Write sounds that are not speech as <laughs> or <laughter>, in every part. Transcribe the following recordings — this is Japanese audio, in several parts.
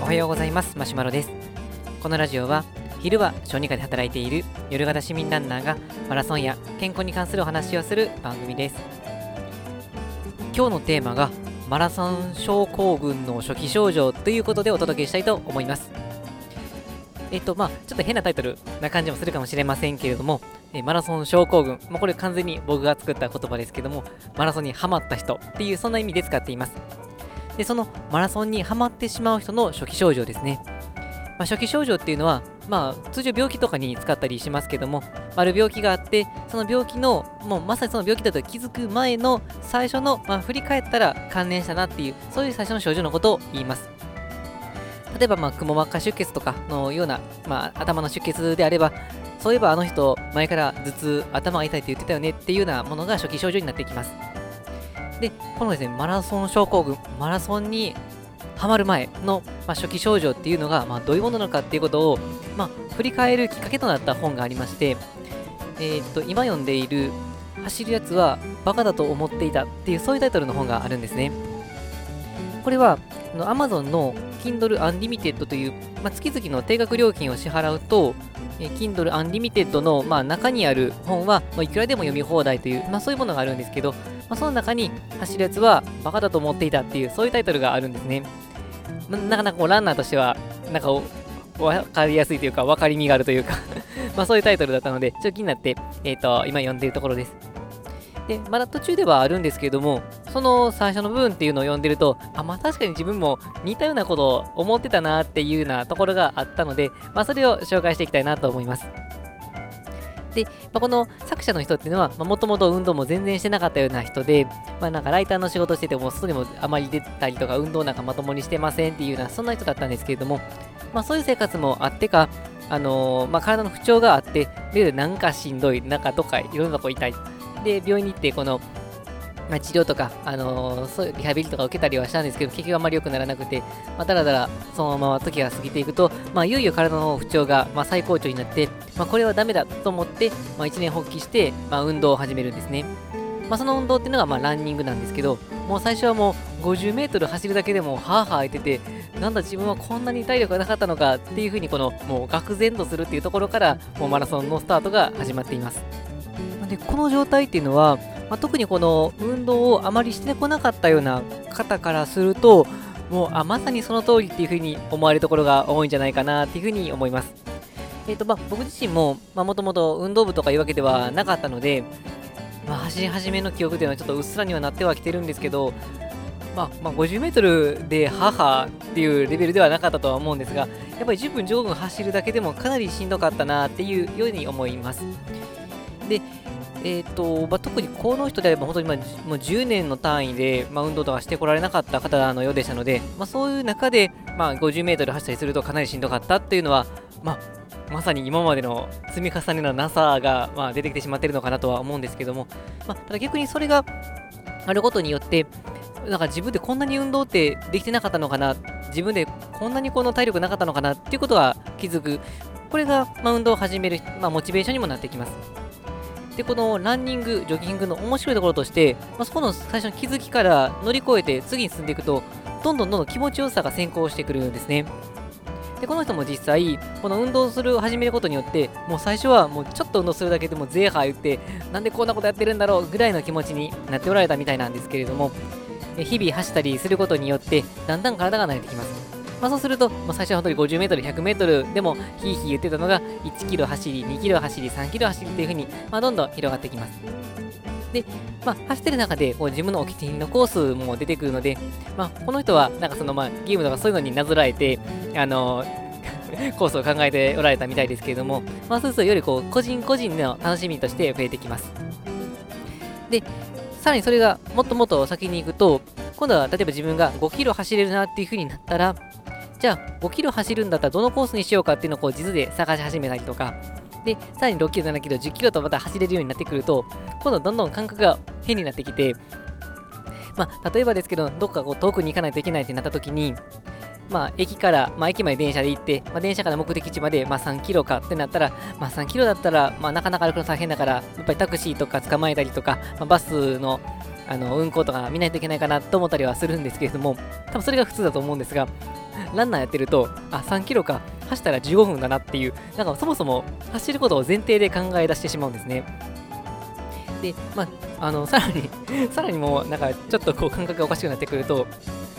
おはようございます。マシュマロです。このラジオは昼は小児科で働いている夜型市民ランナーがマラソンや健康に関するお話をする番組です。今日のテーマがマラソン症候群の初期症状ということでお届けしたいと思います。えっとまあちょっと変なタイトルな感じもするかもしれませんけれどもえマラソン症候群、まあ、これ完全に僕が作った言葉ですけどもマラソンにハマった人っていうそんな意味で使っています。でそのマラソンにはまってしまう人の初期症状ですねまあ、初期症状っていうのは、まあ、通常病気とかに使ったりしますけども、ある病気があって、その病気の、もうまさにその病気だと気づく前の最初の、まあ、振り返ったら関連したなっていう、そういう最初の症状のことを言います。例えば、まあ、くも膜下出血とかのような、まあ、頭の出血であれば、そういえばあの人、前から頭痛、頭が痛いって言ってたよねっていうようなものが初期症状になっていきます。で、このですね、マラソン症候群、マラソンにハマる前の、まあ、初期症状っていうのが、まあ、どういうものなのかっていうことを、まあ、振り返るきっかけとなった本がありまして、えー、っと今読んでいる「走るやつはバカだと思っていた」っていうそういうタイトルの本があるんですね。これは Amazon の Kindle Unlimited という、まあ、月々の定額料金を支払うと、え Kindle Unlimited の、まあ、中にある本は、まあ、いくらでも読み放題という、まあ、そういうものがあるんですけど、まあ、その中に走るやつはバカだと思っていたっていうそういうタイトルがあるんですね。なかなかこうランナーとしては、なんか分かりやすいというか、分かりみがあるというか <laughs> まあそういうタイトルだったので、ちょっと気になって、えっ、ー、と、今読んでいるところです。で、まだ途中ではあるんですけれども、その最初の部分っていうのを読んでると、あ、まあ確かに自分も似たようなことを思ってたなっていうようなところがあったので、まあそれを紹介していきたいなと思います。で、まあ、この作者の人っていうのは、もともと運動も全然してなかったような人で、まあ、なんかライターの仕事してても、外にもあまり出たりとか、運動なんかまともにしてませんっていうような、そんな人だったんですけれども、まあ、そういう生活もあってか、あのー、まあ、体の不調があって、で、なんかしんどい、なんかとかいろんなとこ痛い。で、病院に行って、この、まあ、治療とか、あのー、そうリハビリとか受けたりはしたんですけど、結局あまり良くならなくて、まあ、だらだらそのまま時が過ぎていくと、まあ、いよいよ体の不調が、まあ、最高潮になって、まあ、これはダメだと思って、まあ、一年発起して、まあ、運動を始めるんですね。まあ、その運動っていうのが、まあ、ランニングなんですけど、もう最初はもう50メートル走るだけでも、はぁはぁ言ってて、なんだ自分はこんなに体力がなかったのかっていうふうに、この、もう愕然とするっていうところから、もうマラソンのスタートが始まっています。で、この状態っていうのは、まあ、特にこの運動をあまりしてこなかったような方からすると、もうあまさにその通りっていうふうに思われるところが多いんじゃないかなっていうふうに思います。え、ー、とまあ、僕自身ももともと運動部とかいうわけではなかったので、まあ、走り始めの記憶っていうのはちょっとうっすらにはなってはきてるんですけど、まあ、まあ、50メートルで母っていうレベルではなかったとは思うんですが、やっぱり10分15分走るだけでもかなりしんどかったなっていうように思います。で、えーとまあ、特にこの人であれば本当に、まあ、もう10年の単位で、まあ、運動とかしてこられなかった方のようでしたので、まあ、そういう中で、まあ、50メートル走ったりするとかなりしんどかったっていうのは、まあ、まさに今までの積み重ねのなさが、まあ、出てきてしまっているのかなとは思うんですけども、まあ、ただ逆にそれがあることによって、なんか自分でこんなに運動ってできてなかったのかな、自分でこんなにこの体力なかったのかなっていうことは気づく、これが、まあ、運動を始める、まあ、モチベーションにもなってきます。で、このランニング、ジョギングの面白いところとして、まあ、そこの最初の気づきから乗り越えて次に進んでいくと、どんどんどんどん気持ちよさが先行してくるんですね。で、この人も実際、この運動する、始めることによって、もう最初はもうちょっと運動するだけでもゼーハー言って、なんでこんなことやってるんだろうぐらいの気持ちになっておられたみたいなんですけれども、日々走ったりすることによって、だんだん体が慣れてきます。まあ、そうすると、まあ、最初は本当に50メートル、100メートルでもひいひい言ってたのが、1キロ走り、2キロ走り、3キロ走りっていう風に、まあ、どんどん広がってきます。で、まあ、走ってる中でこう自分のお気に入りのコースも出てくるので、まあ、この人はなんかその、まあ、ゲームとかそういうのになぞらえて、あの <laughs> コースを考えておられたみたいですけれども、まあ、そうするとよりこう個人個人の楽しみとして増えてきます。で、さらにそれがもっともっと先に行くと、今度は例えば自分が5キロ走れるなっていう風になったら、じゃあ5キロ走るんだったらどのコースにしようかっていうのをこう地図で探し始めたりとか、で、さらに6キロ、7キロ、10キロとまた走れるようになってくると、今度どんどん感覚が変になってきて、まあ、例えばですけど、どっかこう遠くに行かないといけないってなった時に、まあ、駅から、まあ、駅まで電車で行って、まあ、電車から目的地まで、まあ、3キロかってなったら、まあ、3キロだったら、まあ、なかなか歩くの大変だから、やっぱりタクシーとか捕まえたりとか、まあ、バスのあの運行とか見ないといけないかなと思ったりはするんですけれども多分それが普通だと思うんですがランナーやってるとあ3キロか。走ったら15分だなっていうなんかそもそも走ることを前提で考え出してしまうんですね。で、まあ、あのさらにさらにもうなんかちょっとこう感覚がおかしくなってくると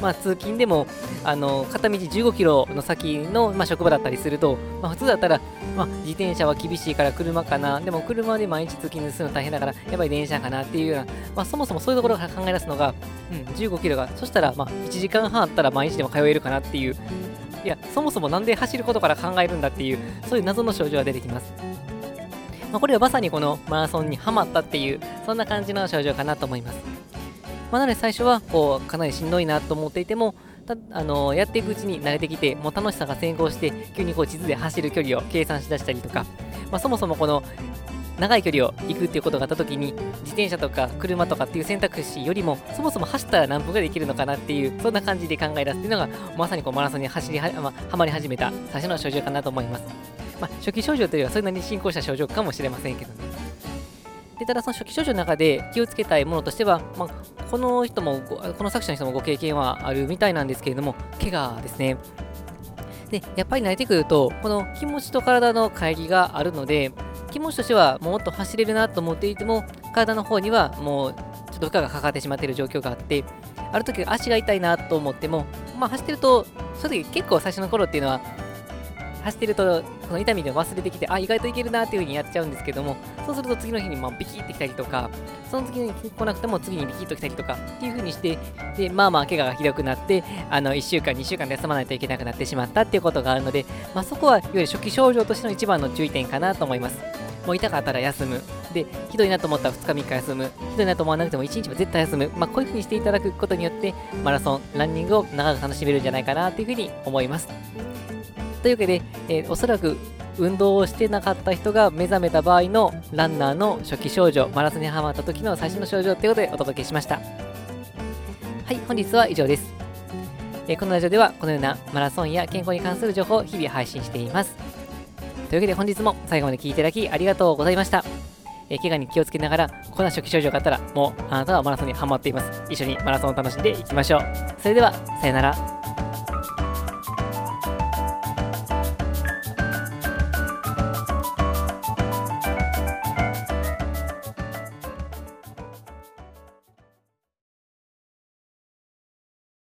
まあ、通勤でもあの片道15キロの先の、まあ、職場だったりすると、まあ、普通だったら、まあ、自転車は厳しいから車かな、でも車で毎日通勤するの大変だから、やっぱり電車かなっていうような、まあ、そもそもそういうところから考え出すのが、うん、15キロが、そしたら、まあ、1時間半あったら毎日でも通えるかなっていう、いや、そもそもなんで走ることから考えるんだっていう、そういう謎の症状が出てきます。まあ、これはまさにこのマラソンにはまったっていう、そんな感じの症状かなと思います。まあ、なので最初はこうかなりしんどいなと思っていても、あのやっていくうちに慣れてきて、もう楽しさが先行して、急にこう地図で走る距離を計算しだしたりとか、まあ、そもそもこの長い距離を行くっていうことがあった時に自転車とか車とかっていう選択肢よりもそもそも走ったら何分ができるのかなっていうそんな感じで考え出すっていうのがまさにこうマラソンに走りは,、まあ、はまり始めた最初の症状かなと思います、まあ、初期症状というのはそれなりに進行した症状かもしれませんけどね。でただその初期症状の中で気をつけたいものとしては、まあ、この人もこの作者の人もご経験はあるみたいなんですけれども怪我ですね。でやっぱり慣れてくるとこの気持ちと体の乖離があるので気持ちとしてはもっと走れるなと思っていても体の方にはもうちょっと負荷がかかってしまっている状況があってある時足が痛いなと思ってもまあ走ってるとその時結構最初の頃っていうのは走ってると、この痛みで忘れてきて、あ、意外といけるなっていう風にやっちゃうんですけども、そうすると次の日にまあビキってきたりとか、その次に来なくても次にビキッときたりとかっていう風にして、で、まあまあ怪我がひどくなって、あの、1週間、2週間で休まないといけなくなってしまったっていうことがあるので、まあそこはいわゆる初期症状としての一番の注意点かなと思います。もう痛かったら休む。で、ひどいなと思ったら2日3日休む。ひどいなと思わなくても1日は絶対休む。まあ、こういう風にしていただくことによって、マラソン、ランニングを長く楽しめるんじゃないかなという風に思います。というわけで、えー、おそらく運動をしてなかった人が目覚めた場合のランナーの初期症状、マラソンにはまった時の最初の症状ということでお届けしました。はい、本日は以上です。えー、このラジオではこのようなマラソンや健康に関する情報を日々配信しています。というわけで本日も最後まで聴いていただきありがとうございました。えー、怪我に気をつけながら、こんな初期症状があったら、もうあなたはマラソンにはまっています。一緒にマラソンを楽しんでいきましょう。それでは、さよなら。